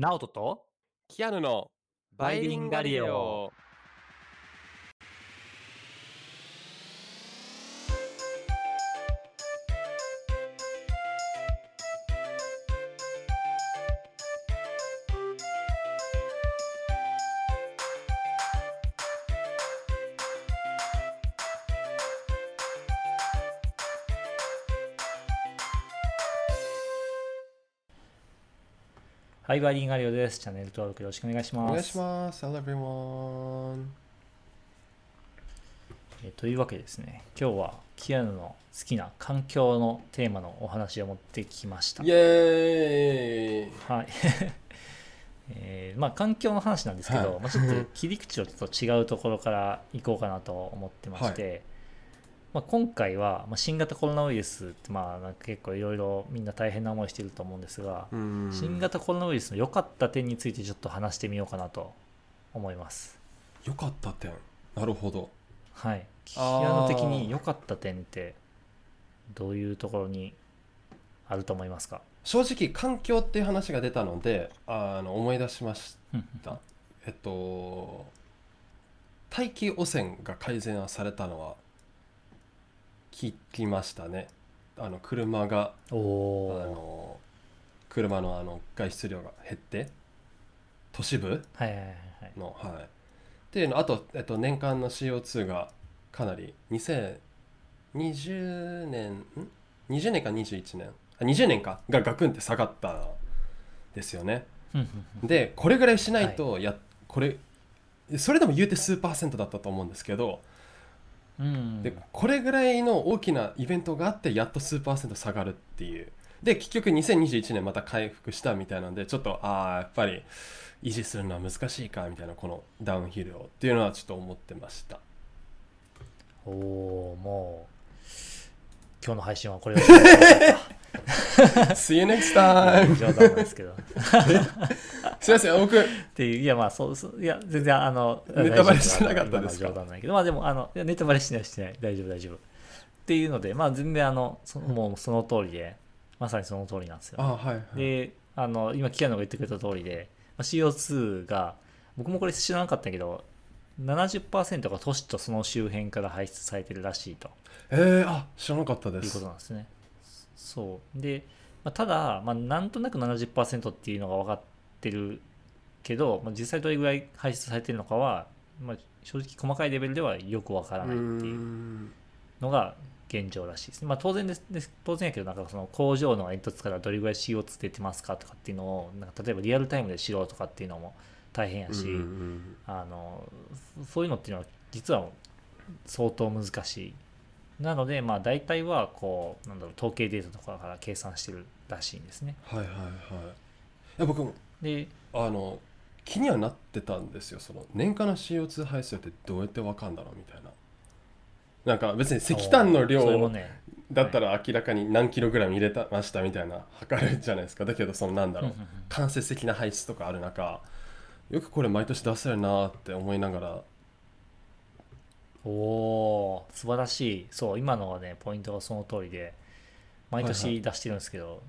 ナオトとキアヌのバイリンガリオ。はいバイリンガリオです。チャンネル登録よろしくお願いします。お願いします。Hello everyone. えーというわけでですね。今日はキアヌの好きな環境のテーマのお話を持ってきました。イェーイはい。えーまあ環境の話なんですけど、はい。まあ、ちょっと切り口をちょっと違うところからいこうかなと思ってまして、まあ、今回は、まあ、新型コロナウイルスってまあなんか結構いろいろみんな大変な思いしてると思うんですが、うん新型コロナウイルスの良かった点についてちょっと話してみようかなと思います。よかった点。なるほど。はい。キアノ的に良かった点ってどういうところにあると思いますか？正直環境っていう話が出たので、あの思い出しました。えっと大気汚染が改善されたのは聞きましたね。あの車がおあおの車のあの外出量が減って都市部ー。はいはいはいはい。のはいっていうのあと、えっと、年間の CO2 がかなり2020年ん20年か21年あ20年かがガクンって下がったんですよねでこれぐらいしないとや、これそれでも言うて数パーセントだったと思うんですけど、うん。でこれぐらいの大きなイベントがあってやっと数パーセント下がるっていう。で結局2021年また回復したみたいなのでちょっとああやっぱり維持するのは難しいかみたいなこのダウンヒルをっていうのはちょっと思ってました。おおーもう今日の配信はこれを See you next time. 冗談ですけど。すいません僕。っていういやまあそうそういや全然あのネタバレしてなかったですか？冗談ないけど。まあでもあのネタバレしてないしてない大丈夫大丈夫。っていうのでまあ全然あのそもうその通りでまさにその通りなんですよ、あはいはい。であの今キアノが言ってくれた通りでまあ CO2 が僕もこれ知らなかったけど70%が都市とその周辺から排出されてるらしいと。えー、あ知らなかったでいうこすとなんですね。そうで、まあ、ただ、まあ、なんとなく70%っていうのが分かってるけど、まあ、実際どれぐらい排出されてるのかは、まあ、正直細かいレベルではよく分からうないっていうんのが現状らしいですね。まあ、当然です当然やけどなんかその工場の煙突からどれぐらい CO2 出てますかとかっていうのをなんか例えばリアルタイムで知ろうとかっていうのも大変やし、あのそういうのっていうのは実は相当難しいなのでまあ大体はこうなんだろう統計データとかから計算してるらしいんですね。はいはいはい。いや僕もであの気にはなってたんですよ。その年間の CO2 排出量ってどうやってわかんだろうみたいな。なんか別に石炭の量だったら明らかに何キログラム入れたましたみたいな測るじゃないですか。だけどそのなんだろう間接的な排出とかある中よくこれ毎年出せるなって思いながらおおー素晴らしい。そう今のはねポイントがその通りで毎はい年出してるんですけど、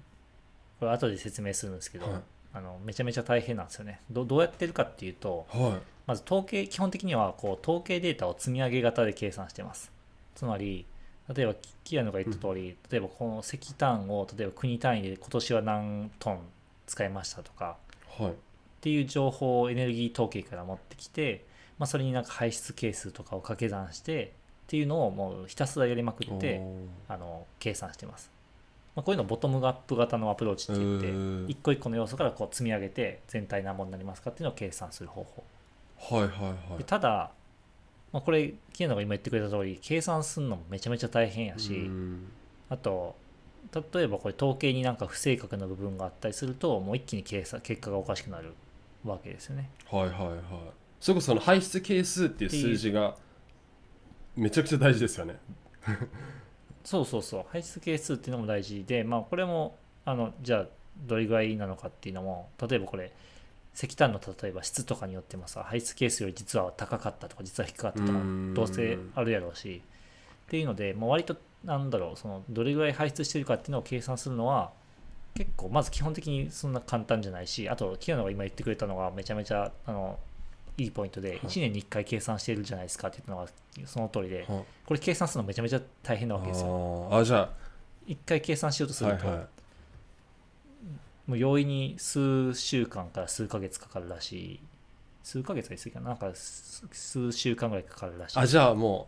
これ後で説明するんですけど、はい。あのめちゃめちゃ大変なんですよね。どどうやってるかっていうとはまず統計基本的にはこう統計データを積み上げ型で計算してます。つまり例えばキキアノが言った通り、例えばこの石炭を例えば国単位で今年は何トン使いましたとかいはい。っていう情報をエネルギー統計から持ってきて、まあ、それになんか排出係数とかを掛け算してっていうのをもうひたすらやりまくっておあの計算してます、まあ、こういうのをボトムアップ型のアプローチって言ってー。一個一個の要素からこう積み上げて全体何本になりますかっていうのを計算する方法。はいはいはい。でただ、まあ、これキエノが今言ってくれた通り計算するのもめちゃめちゃ大変やし、うん。あと例えばこれ統計になんか不正確な部分があったりするともう一気に計算結果がおかしくなるわけですよね。はいはいはいそれこそその排出係数っていう数字がめちゃくちゃ大事ですよね。そうそうそう。排出係数っていうのも大事でまあこれもあのじゃあどれぐらいなのかっていうのも例えばこれ石炭の例えば質とかによってもさ排出係数より実は高かったとか実は低かったとかうん。どうせあるやろうし。っていうので、まあ、割となんだろうそのどれぐらい排出してるかっていうのを計算するのは結構まず基本的にそんな簡単じゃないしあとキアノが今言ってくれたのがめちゃめちゃあのいいポイントでい。1年に1回計算してるじゃないですかって言ったのがその通りではこれ計算するのめちゃめちゃ大変なあわけですよ。ーあじゃ1回計算しようとすると、あはいはい。もう容易に数週間から数ヶ月かかるらしい。数ヶ月は言い過ぎかな？なんか数数週間ぐらいかかるらしい。あじゃあも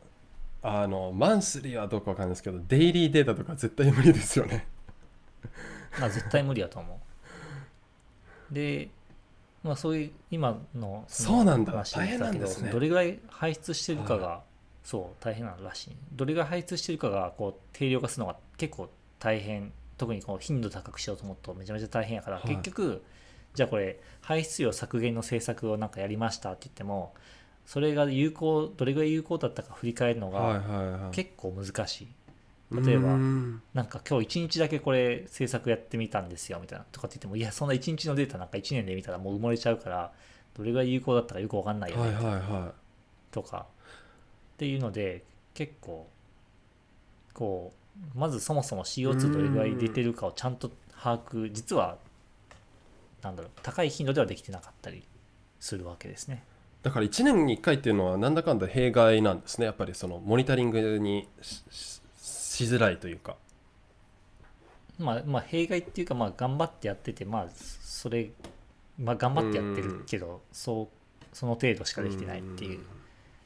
うあのマンスリーはどうかわかんないですけどデイリーデータとか絶対無理ですよね。まあ絶対無理だと思う。で、まあそういう今ののそうなんだ話大変なんですねどどれぐらい排出してるかが、はそう大変なのらしい。どれぐらい排出してるかがこう定量化するのが結構大変。特にこう頻度高くしようと思うとめちゃめちゃ大変やから、はい結局じゃあこれ排出量削減の政策をなんかやりましたって言ってもそれが有効どれぐらい有効だったか振り返るのはいがはいはい結構難しい。例えばなんか今日一日だけこれ制作やってみたんですよみたいなとかって言ってもいやそんな一日のデータなんか1年で見たらもう埋もれちゃうからどれぐらい有効だったかよくわかんないよねはいとかっていうので結構こうまずそもそも CO2 どれぐらい出てるかをちゃんと把握実はなんだろう高い頻度ではできてなかったりするわけですね。いだから1年に1回っていうのはなんだかんだ弊害なんですねやっぱりそのモニタリングにしづらいというか。まあ、まあ弊害っていうかまあ頑張ってやっててまあそれまあ頑張ってやってるけどそうその程度しかできてないっていう。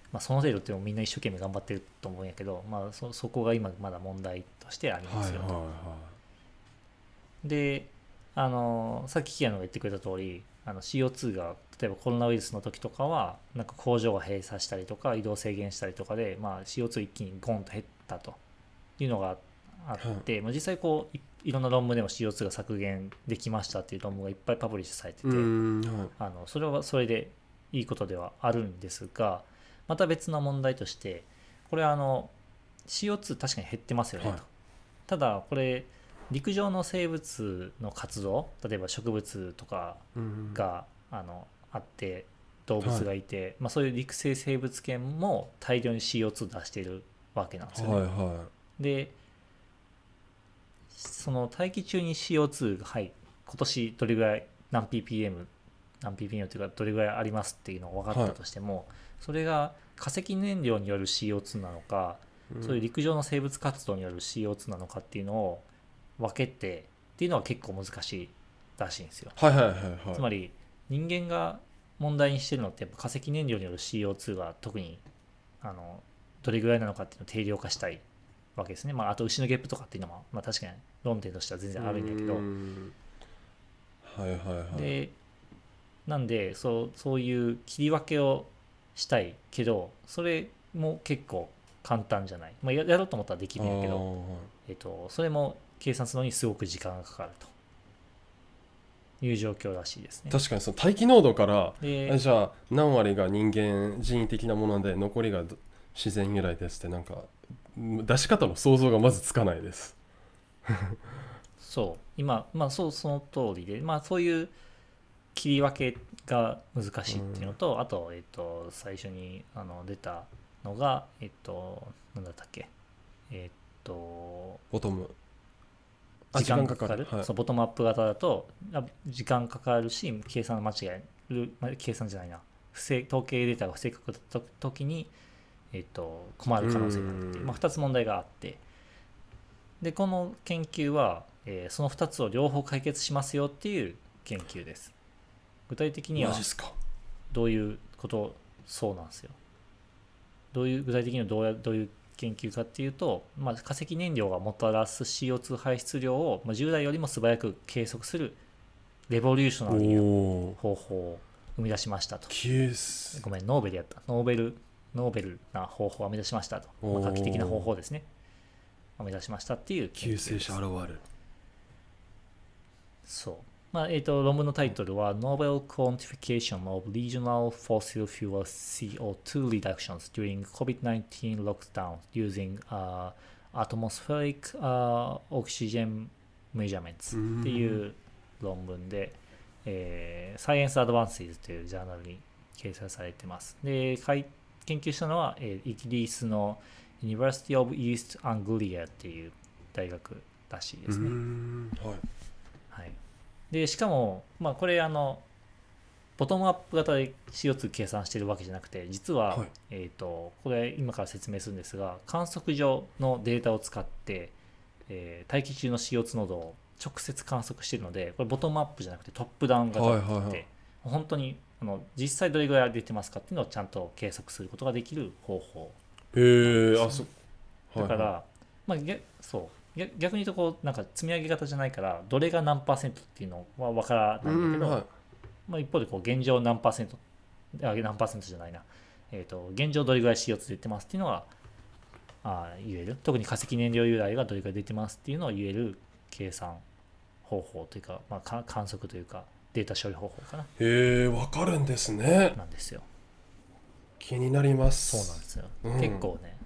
まあ、その程度ってみんな一生懸命頑張ってると思うんやけど、まあ、そそこが今まだ問題としてありますよと。はいはいはであのさっきキアノが言ってくれた通りあの CO2 が例えばコロナウイルスの時とかはなんか工場が閉鎖したりとか移動制限したりとかで、まあ、CO2 一気にゴンと減ったというのがあって、まあ、実際こういいろんな論文でも CO2 が削減できましたっていう論文がいっぱいパブリッシュされてて、あのそれはそれでいいことではあるんですがまた別の問題としてこれあの CO2 確かに減ってますよねと、はい。ただこれ陸上の生物の活動例えば植物とかうんが、あのあって動物がいて、まあ、そういう陸生生物圏も大量に CO2 出しているわけなんですよね。はいはでその大気中に CO2 が、はい、今年どれぐらい何 ppm 何 ppm というかどれぐらいありますっていうのが分かったとしても、それが化石燃料による CO2 なのか、いそういう陸上の生物活動による CO2 なのかっていうのを分けてっていうのは結構難しいらしいんですよ。はいはいはいはい。つまり人間が問題にしてるのってやっぱ化石燃料による CO2 が特にあのどれぐらいなのかっていうのを定量化したいわけですね。まあ、あと牛のゲップとかっていうのも、まあ、確かに論点としては全然あるんだけど。はいはいはい。でなんでそうそういう切り分けをしたいけどそれも結構簡単じゃない、まあ、ややろうと思ったらできるんやけど、はいえっと、それも計算するのにすごく時間がかかると。いう状況らしいですね。確かにその大気濃度からじゃあ何割が人間人為的なもので残りがど自然由来ですってなんかん出し方の想像がまずつかないです。そう。今まあそうその通りでまあそういう切り分けが難しいっていうのと、あとえっ、と最初にあの出たのがえっ、となんだったっけ？えっ、とボトム。あ時間がかかる。はい。そうボトムアップ型だとあ時間かかるし計算間違える、まあ、計算じゃないな。不正統計データが不正確だった時に、えっと困る可能性があるってまあ、2つ問題があって。でこの研究は、えーその2つを両方解決しますよっていう研究です。具体的にはどういうことそうなんですよ。どういう具体的にはどうやどういう研究かっていうと、まあ、化石燃料がもたらす CO2 排出量を、まあ、従来よりも素早く計測するレボリューショナリーなおお方法を生み出しましたと。ごめんノーベルやった。ノーベルノーベルな方法を編み出しましたと、まあ、画期的な方法ですね編み出しましたっていう救世主現るそう。まあ、えっ、と、論文のタイトルは Novel Quantification of Regional Fossil Fuel CO2 Reductions During COVID-19 Lockdown Using、uh, Atmospheric、uh, Oxygen Measurements っていう論文で、えー、Science Advances というジャーナルに掲載されてます。で、かい研究したのは、えーイギリスの University of East Anglia っていう大学らしいですね。はい。はい、でしかも、まあ、これあのボトムアップ型で CO2 計算してるわけじゃなくて実は、はい。えー、とこれ今から説明するんですが観測上のデータを使って、えー大気中の CO2 濃度を直接観測しているのでこれボトムアップじゃなくてトップダウン型って言って、はいはいはい。本当にあの実際どれぐらい出てますかっていうのをちゃんと計測することができる方法。へえあそだから、はまあ、逆そう。逆逆に言うとこうなんか積み上げ型じゃないからどれが何パーセントっていうのは分からいないんだけど、はい。まあ、一方でこう現状何パーセントあ何パーセントじゃないな、えー、と現状どれぐらい CO2 出てますっていうのはあ言える。特に化石燃料由来がどれぐらい出てますっていうのを言える計算方法というか、まあ、か観測というかデータ処理方法かな。へえわかるんですね。なんですよ。気になります。そうなんですよ、うん。結構ね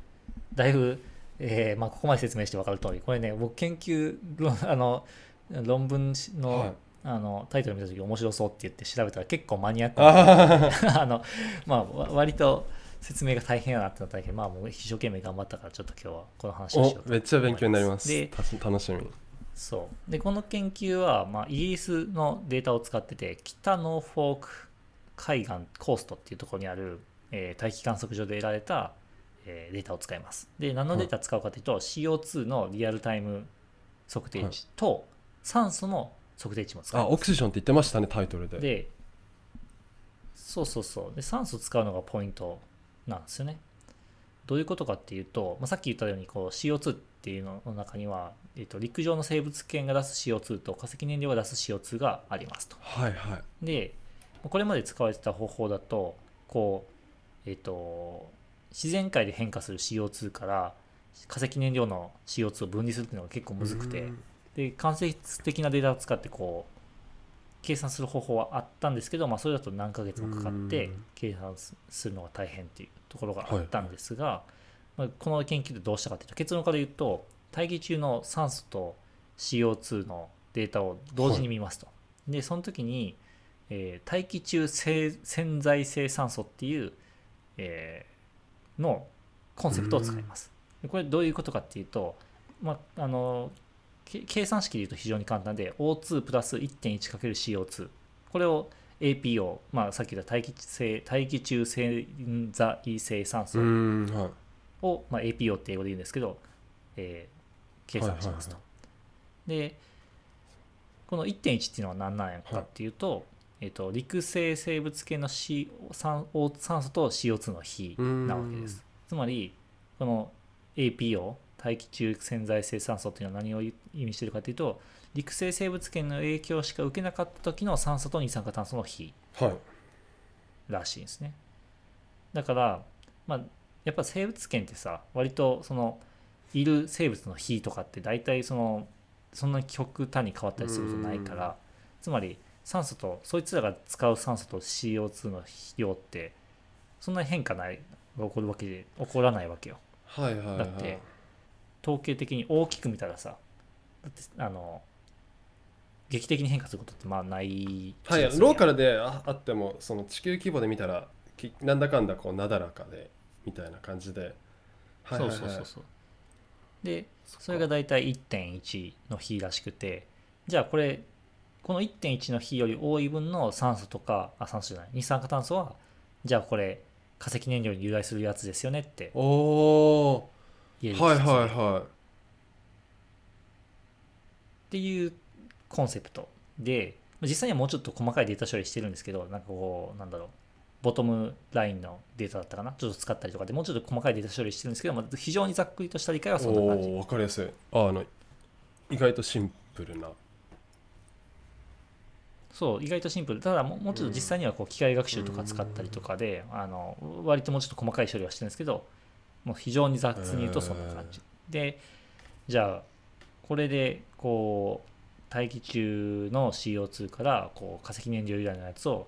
だいぶ、えーまあ、ここまで説明して分かる通りこれね僕研究論あの論文の,、はい。あのタイトル見た時面白そうって言って調べたら結構マニアックなあ あのまあわ割と説明が大変やなってなったけどまあもう一生懸命頑張ったからちょっと今日はこの話をしようとおめっちゃ勉強になります。でた楽しみそう。でこの研究は、まあ、イギリスのデータを使ってて北ノーフォーク海岸コーストっていうところにある、えー大気観測所で得られた、えーデータを使います。で何のデータ使うかというと、CO2 のリアルタイム測定値と酸素の測定値も使いますあオクシジョンって言ってましたねタイトルで。でそうそうそう。で酸素使うのがポイントなんですよね。どういうことかっていうと、まあ、さっき言ったようにこう CO2 っていうのの中には、えっと陸上の生物圏が出す CO2 と化石燃料が出す CO2 がありますと。はいはい。でこれまで使われてた方法だとこうえっ、と自然界で変化する CO2 から化石燃料の CO2 を分離するっていうのが結構むずくてうん。で間接的なデータを使ってこう計算する方法はあったんですけど、まあ、それだと何ヶ月もかかってうん。計算すするのが大変っていうところがあったんですが、まあ、この研究でどうしたかというと結論から言うと大気中の酸素と CO2 のデータを同時に見ますと。でその時に、えー大気中性潜在性酸素っていう、えーのコンセプトを使います。でこれどういうことかっていうと、まあ、あのけ計算式で言うと非常に簡単で O2 プラス 1.1×CO2 これを APO、まあ、さっき言った大気性大気中潜在性酸素を、まあ、APO って英語で言うんですけど、えー計算しますと。でこの1.1っていうのは何なんやかっていうと,、えー、と陸生生物系の C 酸酸素と CO2 の比なわけです。つまりこの APO 大気中潜在性酸素っていうのは何を意味しているかというと陸生生物圏の影響しか受けなかった時の酸素と二酸化炭素の比はい。らしいんですね。だからまあやっぱ生物圏ってさ割とそのいる生物の比とかって大体そのそんなに極端に変わったりすることないからつまり酸素とそいつらが使う酸素と CO2 の量ってそんなに変化ないが起こるわけで起こらないわけよ。はいはいはい。だって統計的に大きく見たらさだってあの劇的に変化することってまあないはいローカルでああってもその地球規模で見たらきなんだかんだこうなだらかでみたいな感じで。はいはいはい。そうそうそうそう。でそれが大体1.1の比らしくてじゃあこれこの1.1の比より多い分の酸素とかあ酸素じゃない。二酸化炭素はじゃあこれ化石燃料に由来するやつですよねっておお言えるはいはいっはていうコンセプトで実際にはもうちょっと細かいデータ処理してるんですけどなんかこうなんだろうボトムラインのデータだったかな？ちょっと使ったりとかでもうちょっと細かいデータ処理してるんですけど、まあ、非常にざっくりとした理解はいそんな感じ。おお分かりやすい。ああの意外とシンプルな。そう意外とシンプル。ただもうもうちょっと実際にはこう機械学習とか使ったりとかで、あの割ともうちょっと細かい処理はしてるんですけどもう非常に雑に言うとそんな感じ、でじゃあこれでこう大気中の CO2 からこう化石燃料由来のやつを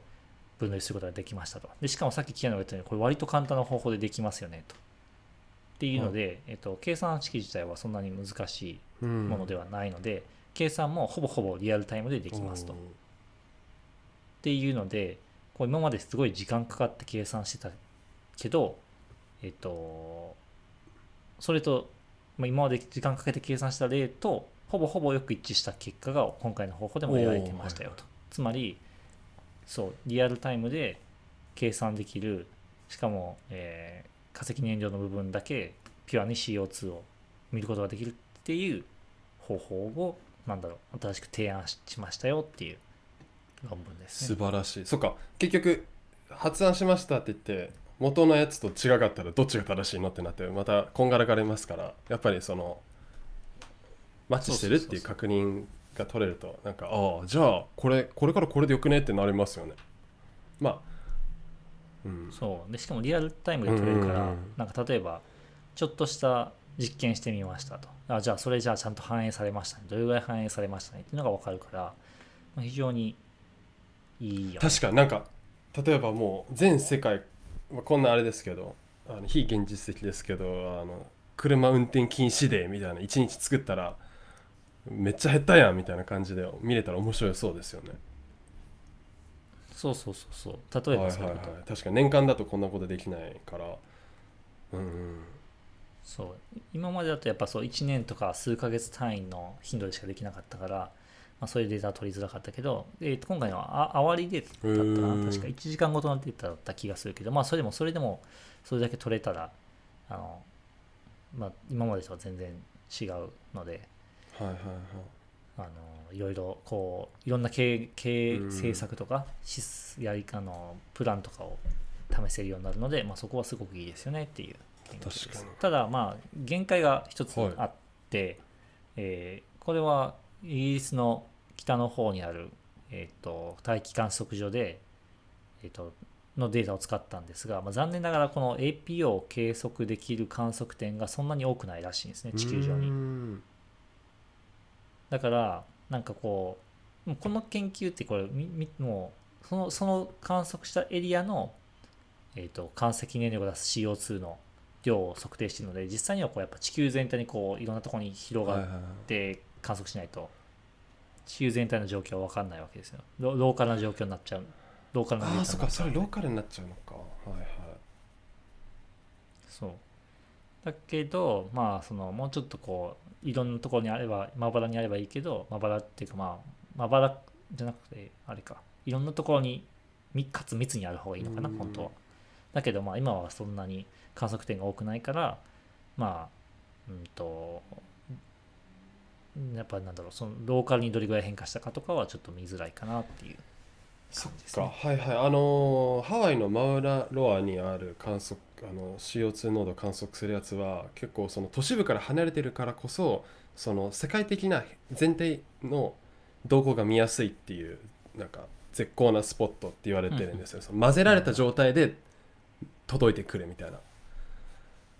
分類することができましたと。でしかもさっきキアノが言ったようにこれ割と簡単な方法でできますよねと。っていうので、えっと、計算式自体はそんなに難しいもものではないので、計算もほぼほぼリアルタイムでできますと。っていうのでこう今まですごい時間かかって計算してたけどえっとそれと、まあ、今まで時間かけて計算した例とほぼほぼよく一致した結果が今回の方法でも得られてましたよと、つまりそうリアルタイムで計算できるしかも、えー化石燃料の部分だけピュアに CO2 を見ることができるっていう方法をなんだろう新しく提案しましたよっていう論文です素ね。晴らしい。そっか。結局発案しましたって言って元のやつと違かったらどっちが正しいのってなってまたこんがらがれますからやっぱりそのマッチしてるっていう確認が取れるとなんかああじゃあこれこれからこれでよくねってなりますよね。まあうん。そう。でしかもリアルタイムで取れるから、なんか例えばちょっとした実験してみましたと。あじゃあそれじゃあちゃんと反映されましたね。どれぐらい反映されましたねっていうのが分かるから、まあ、非常にいいよ、ね、確かになんか例えばもう全世界まあこんなあれですけどあの非現実的ですけどあの車運転禁止デーみたいな1日作ったらめっちゃ減ったやんみたいな感じで見れたら面白いそうですよね。そうそうそうそう。例えはいはいはいばそうい。うこと、確かに年間だとこんなことできないから。うんうん。そう。今までだとやっぱそう1年とか数ヶ月単位の頻度でしかできなかったから、まあ、そういうデータは取りづらかったけど、えーと今回のはああわりデータだったかへなー。確か1時間ごとのデータだった気がするけどまあそれでもそれでもそれだけ取れたらあの、まあ、今までとは全然違うのではいはいはい。あのいろいろこういろんな経経うん政策とかしやりかのプランとかを試せるようになるので、まあ、そこはすごくいいですよねっていう。ただまあ限界が一つはい。あって、えーこれはイギリスの北の方にある、えー、と大気観測所で、えー、とのデータを使ったんですが、まあ、残念ながらこの APO を計測できる観測点がそんなに多くないらしいんですね地球上にだからなんかこうこの研究ってこれみみもうそのその観測したエリアの、えー、と間石燃料が出す CO2 の量を測定しているので実際にはこうやっぱ地球全体にこういろんなところに広がって観測しないと地球全体の状況は分かんないわけですよ。ロローカルな状況になっちゃう。ローカルなデータああそっかそれローカルになっちゃうのか。はいはい。そうだけどまあそのもうちょっとこういろんなところにあればまばらにあればいいけどまばらっていうかまあまばらじゃなくてあれか。いろんなところにみかつ密にある方がいいのかなうん。本当は。だけどまあ今はそんなに観測点が多くないからまあうんとやっぱなんだろうそのローカルにどれぐらい変化したかとかはちょっと見づらいかなっていう。そっ感じですか。ね。はいはい。あのーハワイのマウナロアにある観測あの CO2 濃度を観測するやつは結構その都市部から離れてるからこそその世界的な全体の動向が見やすいっていうなんか絶好なスポットって言われてるんですよ、その混ぜられた状態で届いてくるみたいな。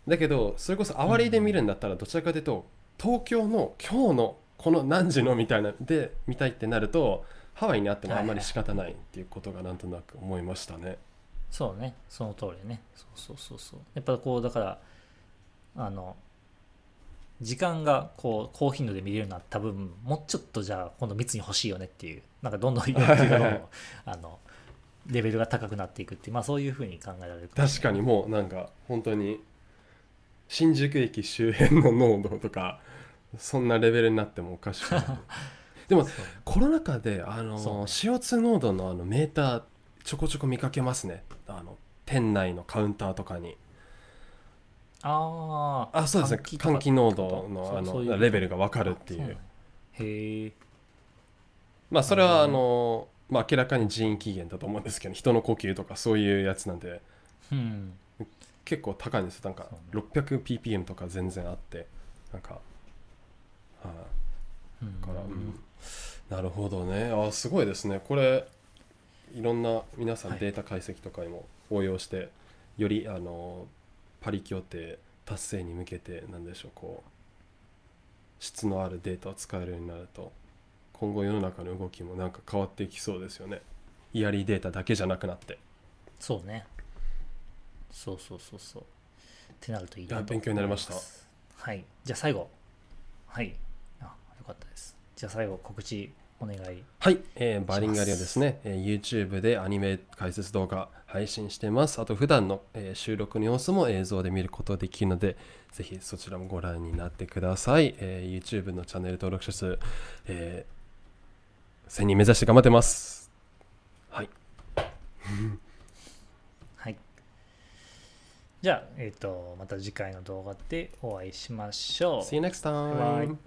だけどそれこそあわりで見るんだったらどちらかというと東京の今日のこの何時のみたいなで見たいってなるとハワイにあってもあんまり仕方ないっていうことがなんとなく思いましたね。そうね、その通りね。そうそうそうそう。やっぱこう、だから、あの、時間がこう高頻度で見れるようになった分、もうちょっとじゃあ今度密に欲しいよねっていう、なんかどんどん あのレベルが高くなっていくっていう、まあそういうふうに考えられる確かにもうなんか本当に新宿駅周辺の濃度とかそんなレベルになってもおかしくない。でもコロナ禍であのそう。ね CO2 濃度のあのメーターちょこちょこ見かけますね。あの店内のカウンターとかに。ああ、あそうですね。換気濃度のあのレベルが分かるっていう。へえ。まあそれはあのまあ明らかに人為起源だと思うんですけど人の呼吸とかそういうやつなんで。うん。結構高いんですよ。なんかそう 600ppm とか全然あって。なんかはい、うん。だから、うん。なるほどね。あすごいですね。これいろんな皆さんはいデータ解析とかにも応用して、よりあのパリ協定達成に向けてなんでしょうこう質のあるデータを使えるようになると今後世の中の動きもなんか変わっていきそうですよねイヤリーデータだけじゃなくなってそうね。そうそうそうそう。ってなるといいなと勉強になりましたはい。じゃあ最後。はい。あ、よかったです。じゃあ最後告知お願いはい、えーバリンガリはですね、えー YouTube でアニメ解説動画配信してます。あと普段の、えー収録の様子も映像で見ることができるので、ぜひそちらもご覧になってください。えー YouTube のチャンネル登録者数、えー1000人目指して頑張ってます。はい。はいじゃあえっ、とまた次回の動画でお会いしましょう See you next time!